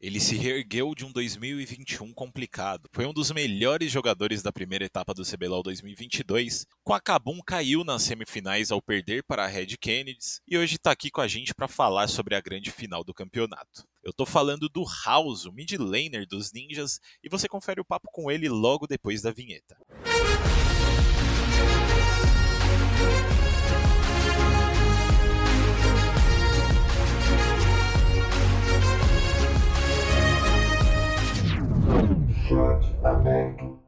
Ele se reergueu de um 2021 complicado. Foi um dos melhores jogadores da primeira etapa do CBLOL 2022. Quacabum caiu nas semifinais ao perder para a Red Kennedys e hoje está aqui com a gente para falar sobre a grande final do campeonato. Eu tô falando do House, o mid laner dos Ninjas, e você confere o papo com ele logo depois da vinheta. Chat aberto.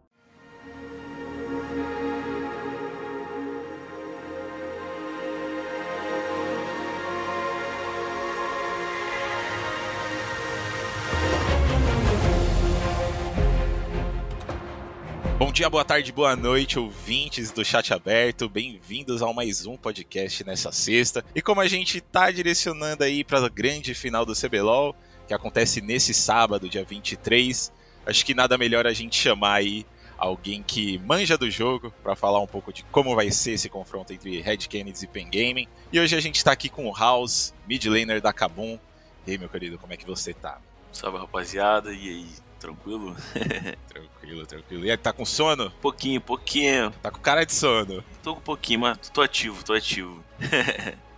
Bom dia, boa tarde, boa noite, ouvintes do Chat Aberto. Bem-vindos ao mais um podcast nessa sexta. E como a gente tá direcionando aí para a grande final do CBLOL, que acontece nesse sábado, dia 23, acho que nada melhor a gente chamar aí alguém que manja do jogo para falar um pouco de como vai ser esse confronto entre Red Kennedy e Pen Gaming. E hoje a gente está aqui com o House, mid laner da Kabum. E aí, meu querido, como é que você tá? Salve, rapaziada. E aí, tranquilo? tranquilo, tranquilo. E aí, tá com sono? Pouquinho, pouquinho. Tá com cara de sono? Tô com um pouquinho, mas tô ativo, tô ativo.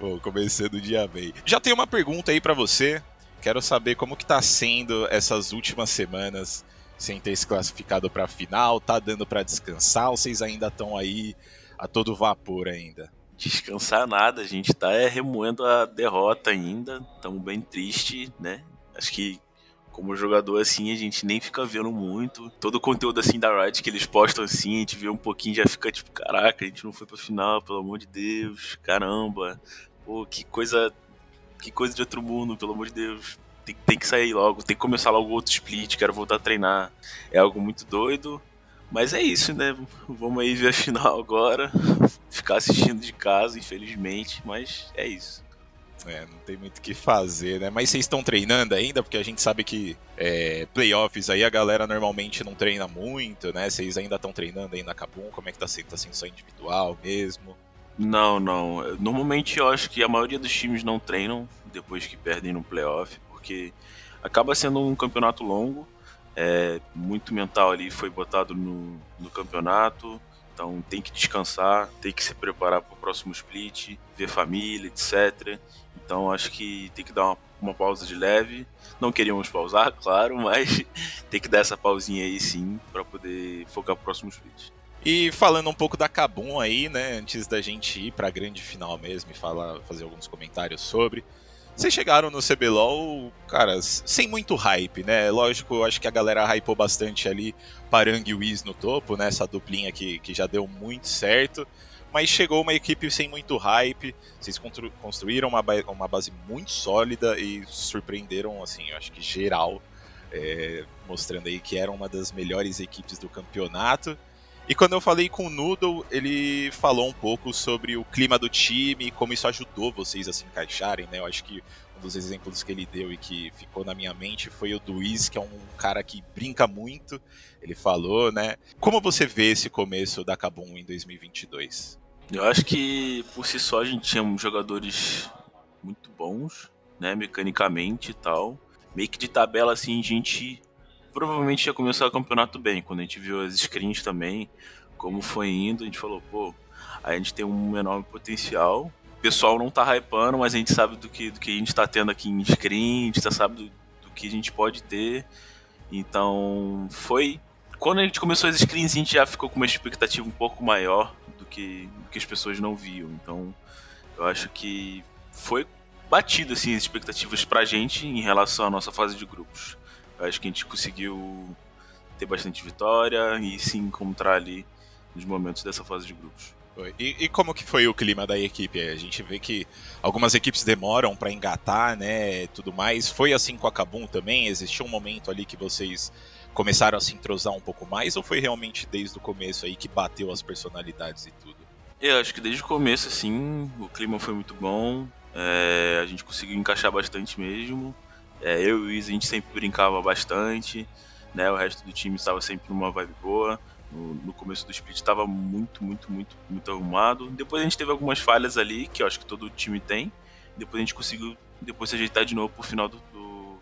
Bom, começando o dia bem. Já tem uma pergunta aí para você. Quero saber como que tá sendo essas últimas semanas sem ter se classificado para a final, tá dando para descansar ou vocês ainda estão aí a todo vapor ainda? Descansar nada, a gente tá é, remoendo a derrota ainda, estamos bem triste, né? Acho que como jogador assim, a gente nem fica vendo muito. Todo o conteúdo assim da Riot que eles postam assim, a gente vê um pouquinho já fica tipo, caraca, a gente não foi pra final, pelo amor de Deus, caramba. Pô, que coisa que coisa de outro mundo, pelo amor de Deus. Tem, tem que sair logo, tem que começar logo outro split, quero voltar a treinar. É algo muito doido. Mas é isso, né? Vamos aí ver a final agora. Ficar assistindo de casa, infelizmente, mas é isso. É, não tem muito o que fazer, né? Mas vocês estão treinando ainda? Porque a gente sabe que é, playoffs aí a galera normalmente não treina muito, né? Vocês ainda estão treinando aí na Kabum? Como é que tá sendo? Tá sendo só individual mesmo? Não, não. Normalmente eu acho que a maioria dos times não treinam depois que perdem no playoff, porque acaba sendo um campeonato longo, é, muito mental ali foi botado no, no campeonato, então tem que descansar, tem que se preparar para o próximo split, ver família, etc. Então acho que tem que dar uma, uma pausa de leve. Não queríamos pausar, claro, mas tem que dar essa pausinha aí sim para poder focar pro próximo split. E falando um pouco da Kabum aí, né, antes da gente ir para a grande final mesmo e falar, fazer alguns comentários sobre. Vocês chegaram no CBLOL, cara, sem muito hype, né? Lógico, eu acho que a galera hypou bastante ali Parang e Wiz no topo, né? Essa duplinha que, que já deu muito certo. Mas chegou uma equipe sem muito hype, vocês construíram uma, uma base muito sólida e surpreenderam, assim, eu acho que geral, é, mostrando aí que era uma das melhores equipes do campeonato. E quando eu falei com o Noodle, ele falou um pouco sobre o clima do time, como isso ajudou vocês a se encaixarem, né? Eu acho que um dos exemplos que ele deu e que ficou na minha mente foi o do Wiz, que é um cara que brinca muito. Ele falou, né? Como você vê esse começo da Kabum em 2022? Eu acho que por si só a gente tinha jogadores muito bons, né, mecanicamente e tal. Meio que de tabela assim, a gente provavelmente ia começar o campeonato bem. Quando a gente viu as screens também, como foi indo, a gente falou, pô, a gente tem um enorme potencial. O pessoal não tá hypando, mas a gente sabe do que, do que a gente tá tendo aqui em screen, a gente tá sabe do, do que a gente pode ter. Então, foi. Quando a gente começou as screens, a gente já ficou com uma expectativa um pouco maior do que, do que as pessoas não viam. Então, eu acho que foi batido assim, as expectativas pra gente em relação à nossa fase de grupos. Acho que a gente conseguiu ter bastante vitória e se encontrar ali nos momentos dessa fase de grupos. E, e, como que foi o clima da equipe? A gente vê que algumas equipes demoram para engatar, né, tudo mais. Foi assim com a Kabum também? Existiu um momento ali que vocês começaram a se entrosar um pouco mais ou foi realmente desde o começo aí que bateu as personalidades e tudo? Eu acho que desde o começo, assim, o clima foi muito bom. É, a gente conseguiu encaixar bastante mesmo. É, eu e o Wiz, a gente sempre brincava bastante, né? O resto do time estava sempre numa vibe boa. No, no começo do split estava muito, muito, muito, muito arrumado. Depois a gente teve algumas falhas ali, que eu acho que todo time tem. Depois a gente conseguiu depois se ajeitar de novo pro final do, do,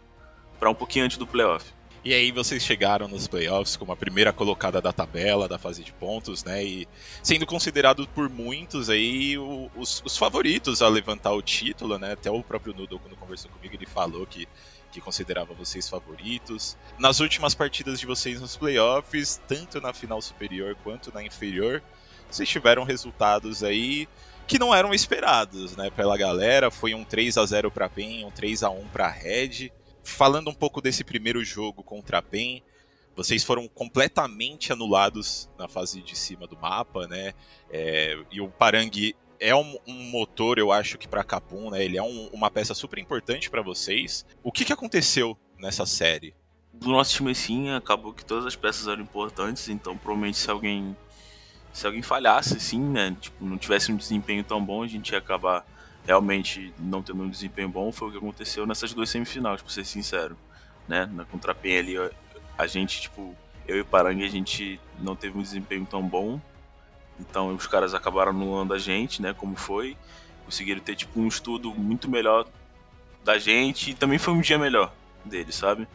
para um pouquinho antes do playoff. E aí vocês chegaram nos playoffs como a primeira colocada da tabela, da fase de pontos, né? E sendo considerado por muitos aí os, os, favoritos a levantar o título, né? Até o próprio Nudo, quando conversou comigo, ele falou que, que considerava vocês favoritos. Nas últimas partidas de vocês nos playoffs, tanto na final superior quanto na inferior, vocês tiveram resultados aí que não eram esperados, né, pela galera. Foi um 3 a 0 para PEN, um 3 a 1 para Red falando um pouco desse primeiro jogo contra a PEN, vocês foram completamente anulados na fase de cima do mapa, né? É, e o Parang é um, um, motor, eu acho que para Capum, né? Ele é um, uma peça super importante para vocês. O que, que aconteceu nessa série? Do nosso time sim, acabou que todas as peças eram importantes, então provavelmente se alguém se alguém falhasse, sim, né? Tipo, não tivesse um desempenho tão bom, a gente ia acabar realmente não tendo um desempenho bom foi o que aconteceu nessas duas semifinais, pra ser sincero. Né? Na contra a ali, a gente, tipo, eu e o Parangue, a gente não teve um desempenho tão bom. Então os caras acabaram anulando a gente, né? Como foi. Conseguiram ter, tipo, um estudo muito melhor da gente e também foi um dia melhor deles, sabe?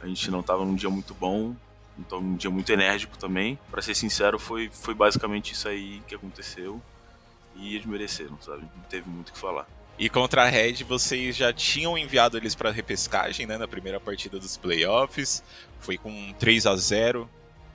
A gente não tava num dia muito bom, então um dia muito enérgico também. Para ser sincero, foi, foi basicamente isso aí que aconteceu e eles mereceram, sabe? Não teve muito o que falar. E contra a Red, vocês já tinham enviado eles para repescagem, né, na primeira partida dos playoffs. Foi com um 3 a 0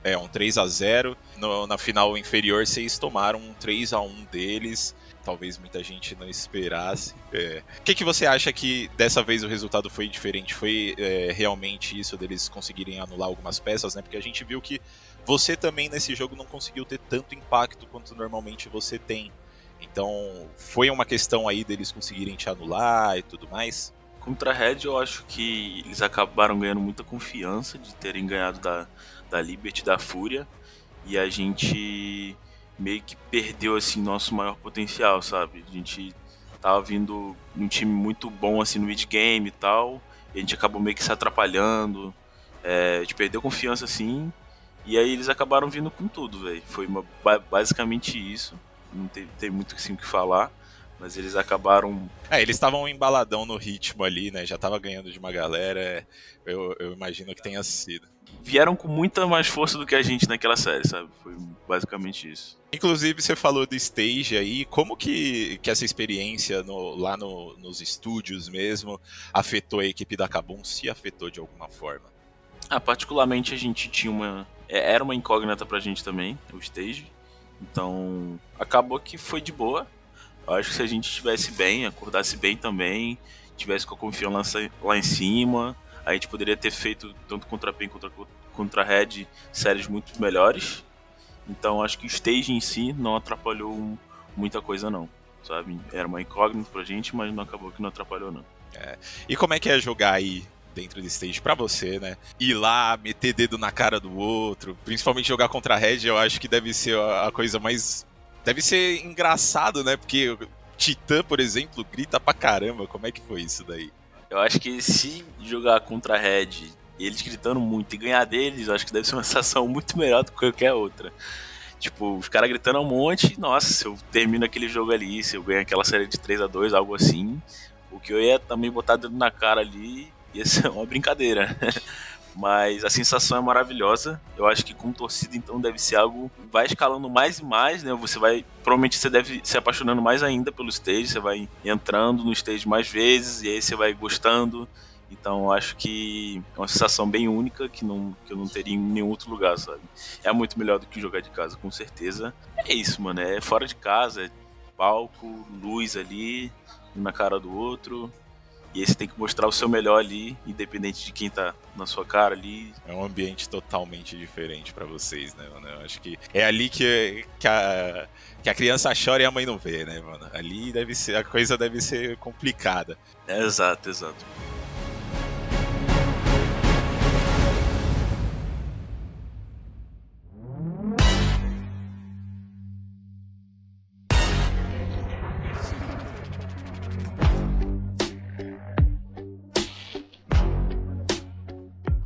é, um 3 a 0 no, Na final inferior, vocês tomaram um 3 a 1 deles. Talvez muita gente não esperasse. É. O que, que você acha que dessa vez o resultado foi diferente? Foi é, realmente isso deles conseguirem anular algumas peças, né? Porque a gente viu que você também nesse jogo não conseguiu ter tanto impacto quanto normalmente você tem. Então, foi uma questão aí deles conseguirem te anular e tudo mais? Contra a Red, eu acho que eles acabaram ganhando muita confiança de terem ganhado da, da Liberty, da Fúria, e a gente meio que perdeu assim nosso maior potencial, sabe? A gente tava vindo um time muito bom assim no mid game e tal, e a gente acabou meio que se atrapalhando, é, a gente perdeu confiança assim, e aí eles acabaram vindo com tudo, velho. Foi uma, basicamente isso não tem, tem muito assim o que falar. Mas eles acabaram. É, eles estavam embaladão no ritmo ali, né? Já tava ganhando de uma galera. É, eu, eu imagino que tenha sido. Vieram com muita mais força do que a gente naquela série, sabe? Foi basicamente isso. Inclusive, você falou do stage aí, como que, que essa experiência no, lá no, nos estúdios mesmo afetou a equipe da Kabum, se afetou de alguma forma? Ah, particularmente a gente tinha uma. É, era uma incógnita pra gente também, o stage. Então, acabou que foi de boa. Eu acho que se a gente estivesse bem, acordasse bem também, tivesse com a confiança lá em cima, a gente poderia ter feito tanto contra PEN contra contra Red séries muito melhores. Então, acho que o stage em si não atrapalhou muita coisa não, sabe? Era uma incógnita pra gente, mas não acabou que não atrapalhou não. É. E como é que é jogar aí dentro de stage para você, né? Ir lá, meter dedo na cara do outro, principalmente jogar contra a Red, eu acho que deve ser a coisa mais. Deve ser engraçado, né? Porque Titã, por exemplo, grita pra caramba. Como é que foi isso daí? Eu acho que se jogar contra a Red, eles gritando muito e ganhar deles, eu acho que deve ser uma sensação muito melhor do que qualquer outra. Tipo, os caras gritando um monte, nossa, se eu termino aquele jogo ali, se eu ganho aquela série de 3 a 2 algo assim, o que eu ia também botar dedo na cara ali ia ser uma brincadeira. Mas a sensação é maravilhosa. Eu acho que com torcida, então, deve ser algo. Vai escalando mais e mais, né? Você vai. Provavelmente você deve se apaixonando mais ainda pelo stage. Você vai entrando no stage mais vezes e aí você vai gostando. Então acho que é uma sensação bem única que, não, que eu não teria em nenhum outro lugar, sabe? É muito melhor do que jogar de casa, com certeza. É isso, mano. É fora de casa, é palco, luz ali, um na cara do outro. E aí você tem que mostrar o seu melhor ali, independente de quem tá na sua cara ali. É um ambiente totalmente diferente para vocês, né, mano? Eu acho que é ali que, que, a, que a criança chora e a mãe não vê, né, mano? Ali deve ser, a coisa deve ser complicada. É, exato, exato.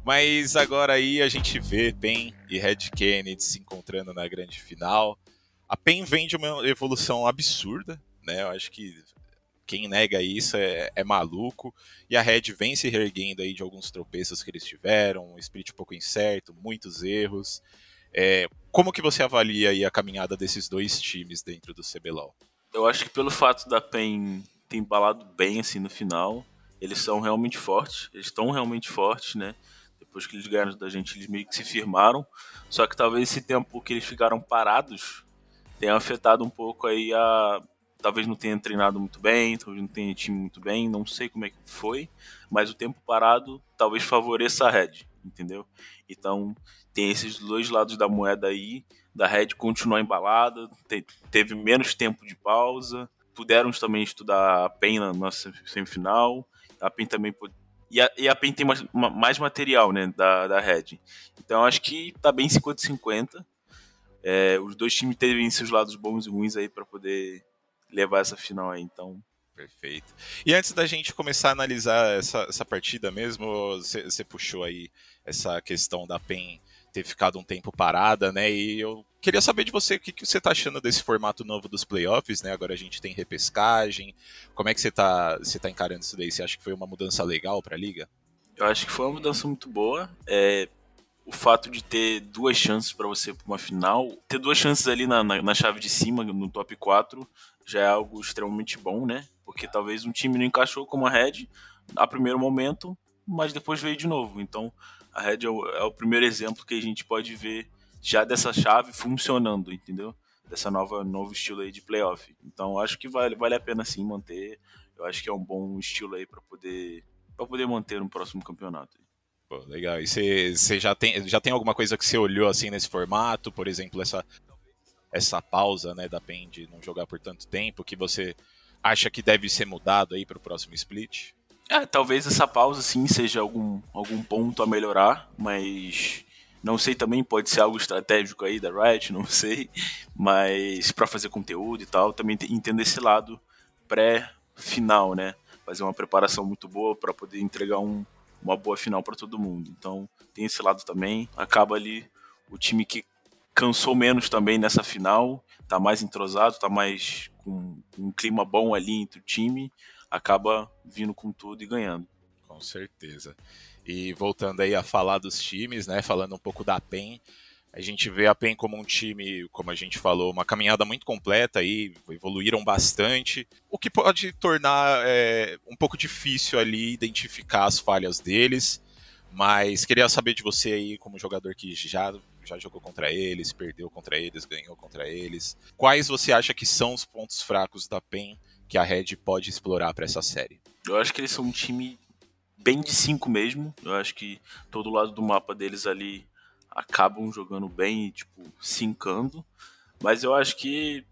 Mas agora aí a gente vê PEN e Red Kennedy se encontrando na grande final. A PEN vem de uma evolução absurda, né? Eu acho que quem nega isso é, é, maluco. E a Red vem se reerguendo aí de alguns tropeços que eles tiveram, um split pouco incerto, muitos erros. É, como que você avalia aí a caminhada desses dois times dentro do CBLOL? Eu acho que pelo fato da PEN ter embalado bem assim no final, eles são realmente fortes, eles estão realmente fortes, né? Depois que eles ganharam da gente, eles meio que se firmaram. Só que talvez esse tempo que eles ficaram parados tenha afetado um pouco aí a. Talvez não tenha treinado muito bem, talvez não tenha time muito bem, não sei como é que foi, mas o tempo parado talvez favoreça a Red, entendeu? Então tem esses dois lados da moeda aí, da Red continuar embalada, te, teve menos tempo de pausa, puderam também estudar a PEN na nossa semifinal, a PEN também e a, e a PEN tem mais, mais material, né, da, da Red. Então acho que tá bem 50-50. É, os dois times teve seus lados bons e ruins aí para poder levar essa final aí, então. Perfeito. E antes da gente começar a analisar essa, essa partida mesmo, você puxou aí essa questão da PEN ter ficado um tempo parada, né? E eu queria saber de você o que, que você está achando desse formato novo dos playoffs, né? Agora a gente tem repescagem. Como é que você está você tá encarando isso daí? Você acha que foi uma mudança legal para a liga? Eu acho que foi uma mudança muito boa. É, o fato de ter duas chances para você para uma final, ter duas chances ali na, na, na, chave de cima, no top 4, já é algo extremamente bom, né? Porque talvez um time não encaixou como a Red a primeiro momento, mas depois veio de novo. Então, a Red é o, é o primeiro exemplo que a gente pode ver já dessa chave funcionando, entendeu? Dessa nova novo estilo aí de playoff. Então acho que vale, vale a pena sim manter. Eu acho que é um bom estilo aí para poder para poder manter no próximo campeonato. Pô, legal. E você já tem, já tem alguma coisa que você olhou assim nesse formato? Por exemplo, essa, essa pausa né, da PEN de não jogar por tanto tempo, que você acha que deve ser mudado aí para o próximo split? É, talvez essa pausa sim seja algum, algum ponto a melhorar, mas não sei também, pode ser algo estratégico aí da Riot, não sei, mas para fazer conteúdo e tal, também entendo esse lado pré-final, né? Fazer uma preparação muito boa para poder entregar um, uma boa final para todo mundo. Então, tem esse lado também. Acaba ali o time que cansou menos também nessa final, tá mais entrosado, tá mais com um clima bom ali entre o time acaba vindo com tudo e ganhando. Com certeza. E voltando aí a falar dos times, né? Falando um pouco da PEN, a gente vê a PEN como um time, como a gente falou, uma caminhada muito completa aí, evoluíram bastante, o que pode tornar é, um pouco difícil ali identificar as falhas deles. Mas queria saber de você aí, como jogador que já já jogou contra eles, perdeu contra eles, ganhou contra eles. Quais você acha que são os pontos fracos da PEN que a Red pode explorar para essa série? Eu acho que eles são um time bem de 5 mesmo. Eu acho que todo lado do mapa deles ali acabam jogando bem e, tipo, sincando. Mas eu acho que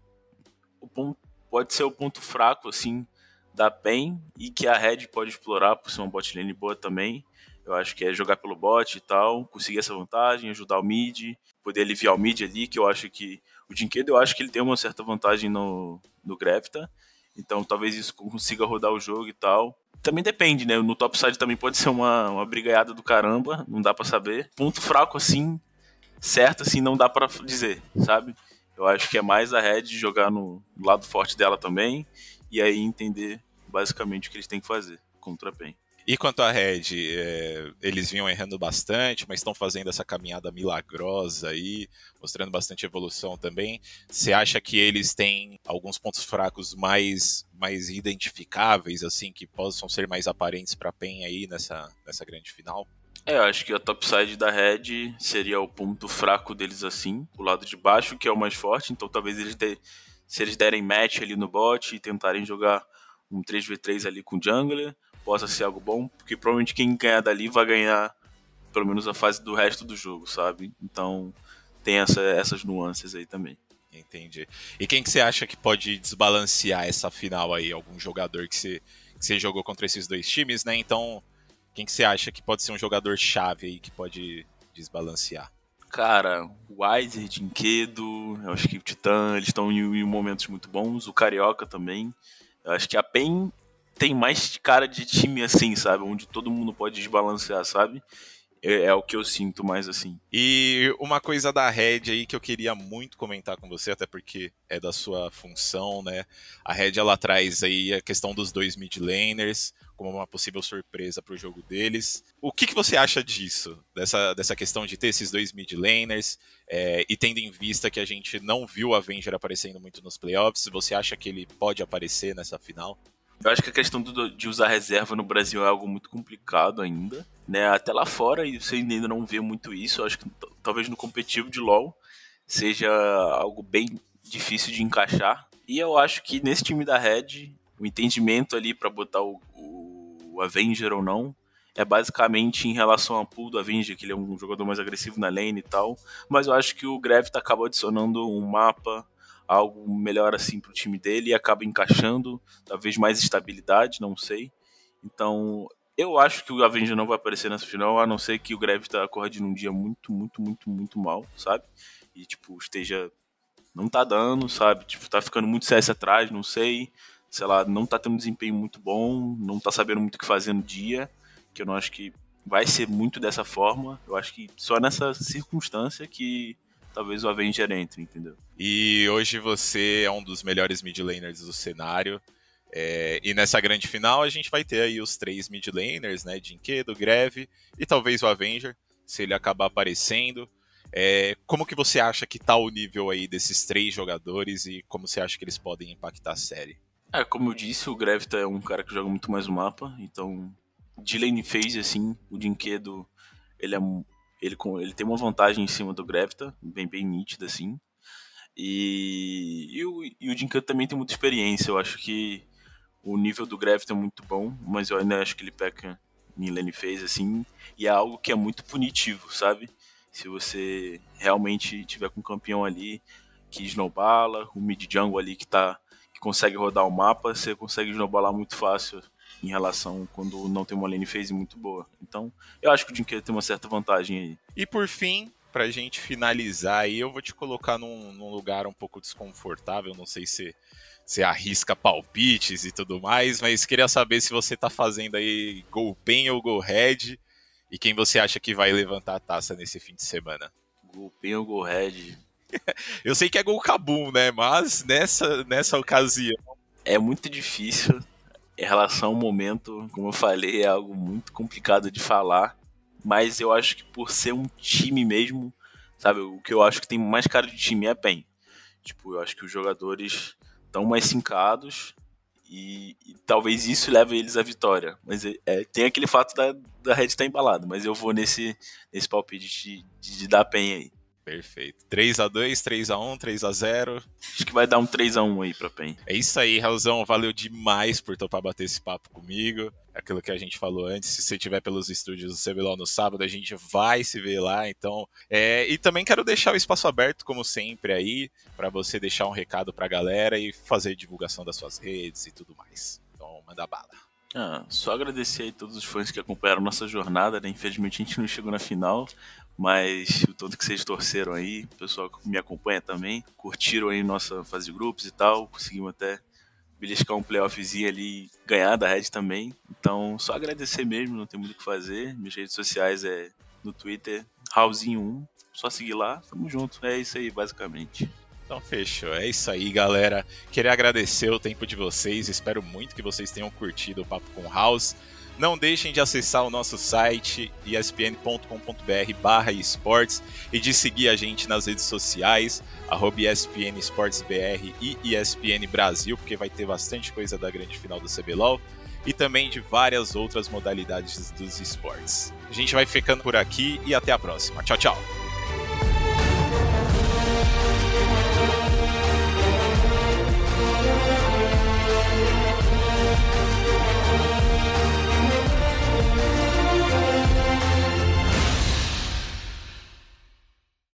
o ponto, pode ser o ponto fraco, assim, da PEN e que a Red pode explorar por ser uma bot lane boa também. Eu acho que é jogar pelo bot e tal, conseguir essa vantagem, ajudar o mid, poder aliviar o mid ali, que eu acho que o Dinquedo eu acho que ele tem uma certa vantagem no, no Grefta. Então talvez isso consiga rodar o jogo e tal. Também depende, né? No topside também pode ser uma, uma brigaiada do caramba, não dá para saber. Ponto fraco assim, certo assim, não dá para dizer, sabe? Eu acho que é mais a Red jogar no, lado forte dela também e aí entender basicamente o que eles têm que fazer contra a PEN. E quanto à Red, é, eles vinham errando bastante, mas estão fazendo essa caminhada milagrosa aí, mostrando bastante evolução também. Você acha que eles têm alguns pontos fracos mais, mais identificáveis, assim, que possam ser mais aparentes para a PEN aí nessa, nessa grande final? É, eu acho que a topside da Red seria o ponto fraco deles assim, o lado de baixo, que é o mais forte, então talvez eles de, se eles derem match ali no bot e tentarem jogar um 3v3 ali com o jungler, possa ser algo bom, porque provavelmente quem ganhar dali vai ganhar pelo menos a fase do resto do jogo, sabe? Então tem essa, essas nuances aí também. Entendi. E quem que você acha que pode desbalancear essa final aí? Algum jogador que você, que você jogou contra esses dois times, né? Então, quem que você acha que pode ser um jogador chave aí que pode desbalancear? Cara, o Weiser, Dinquedo, eu acho que o Titã, eles estão em, em momentos muito bons. O Carioca também. Eu acho que a PEN tem mais cara de time assim, sabe? Onde todo mundo pode desbalancear, sabe? é, é, o que eu sinto mais assim. E uma coisa da Red aí que eu queria muito comentar com você, até porque é da sua função, né? A Red ela traz aí a questão dos dois mid laners como uma possível surpresa para o jogo deles. O que, que você acha disso? Dessa, dessa questão de ter esses dois mid laners é, e tendo em vista que a gente não viu o Avenger aparecendo muito nos playoffs, você acha que ele pode aparecer nessa final? Eu acho que a questão do, de usar reserva no Brasil é algo muito complicado ainda, né? Até lá fora e você ainda não vê muito isso. Eu acho que talvez no competitivo de LoL seja algo bem difícil de encaixar. E eu acho que nesse time da Red, o entendimento ali para botar o, o, Avenger ou não é basicamente em relação ao pool do Avenger, que ele é um jogador mais agressivo na lane e tal. Mas eu acho que o Gravity acaba adicionando um mapa algo melhor assim para o time dele e acaba encaixando, talvez mais estabilidade, não sei. Então, eu acho que o Avenger não vai aparecer nessa final, a não ser que o Greve tá acordando um dia muito, muito, muito, muito mal, sabe? E, tipo, esteja. Não tá dando, sabe? Tipo, tá ficando muito CS atrás, não sei. Sei lá, não tá tendo um desempenho muito bom, não tá sabendo muito o que fazer no dia. Que eu não acho que vai ser muito dessa forma. Eu acho que só nessa circunstância que talvez o Avenger entre, entendeu? E hoje você é um dos melhores mid laners do cenário. É, e nessa grande final a gente vai ter aí os três mid laners, né? Jinkedo, Greve e talvez o Avenger, se ele acabar aparecendo. É, como que você acha que tá o nível aí desses três jogadores e como você acha que eles podem impactar a série? É, como eu disse, o Grevita é um cara que joga muito mais o mapa, então de lane phase, assim, o Jinkedo, ele é ele, ele tem uma vantagem em cima do Gravita, bem, bem nítida, assim. E, e, o, e o Jinkan também tem muita experiência. Eu acho que o nível do Gravita é muito bom, mas eu ainda acho que ele peca em lane phase, assim. E é algo que é muito punitivo, sabe? Se você realmente tiver com um campeão ali que snowbala, o mid jungle ali que tá que consegue rodar o mapa, você consegue snowballar muito fácil em relação quando não tem uma lane phase muito boa. Então, eu acho que o Jinkeiro tem uma certa vantagem aí. E por fim, pra gente finalizar aí, eu vou te colocar num, num lugar um pouco desconfortável, não sei se você arrisca palpites e tudo mais, mas queria saber se você tá fazendo aí Gol Pen ou Gol Red e quem você acha que vai levantar a taça nesse fim de semana. Gol Pen ou Gol Red? eu sei que é Gol Kabum, né? Mas nessa, nessa ocasião. É muito difícil em relação ao momento, como eu falei, é algo muito complicado de falar. Mas eu acho que por ser um time mesmo, sabe, o que eu acho que tem mais cara de time é a PEN. Tipo, eu acho que os jogadores estão mais sincados e, e, talvez isso leve eles à vitória. Mas é, é tem aquele fato da, da Red estar embalado, mas eu vou nesse, nesse palpite de, de, de dar PEN aí. Perfeito. 3x2, 3x1, 3x0. Acho que vai dar um 3x1 aí pra PEN. É isso aí, Raulzão. Valeu demais por topar bater esse papo comigo. Aquilo que a gente falou antes, se você estiver pelos estúdios do CBLOL no sábado, a gente vai se ver lá. Então, é... e também quero deixar o espaço aberto, como sempre, aí, para você deixar um recado pra galera e fazer divulgação das suas redes e tudo mais. Então, manda bala. Ah, só agradecer aí todos os fãs que acompanharam nossa jornada, né? Infelizmente a gente não chegou na final, mas o tanto que vocês torceram aí, o pessoal que me acompanha também, curtiram aí nossa fase de grupos e tal, conseguimos até beliscar um playoffzinho ali ganhar da Red também. Então, só agradecer mesmo, não tem muito o que fazer. Minhas redes sociais é no Twitter, Raulzinho1, só seguir lá, tamo junto. É isso aí, basicamente. Então fechou, é isso aí, galera. Queria agradecer o tempo de vocês, espero muito que vocês tenham curtido o Papo com House. Não deixem de acessar o nosso site espn.com.br barra esportes e de seguir a gente nas redes sociais, arroba ESPN Esportes BR e ESPN Brasil, porque vai ter bastante coisa da grande final do CBLOL e também de várias outras modalidades dos esportes. A gente vai ficando por aqui e até a próxima. Tchau, tchau!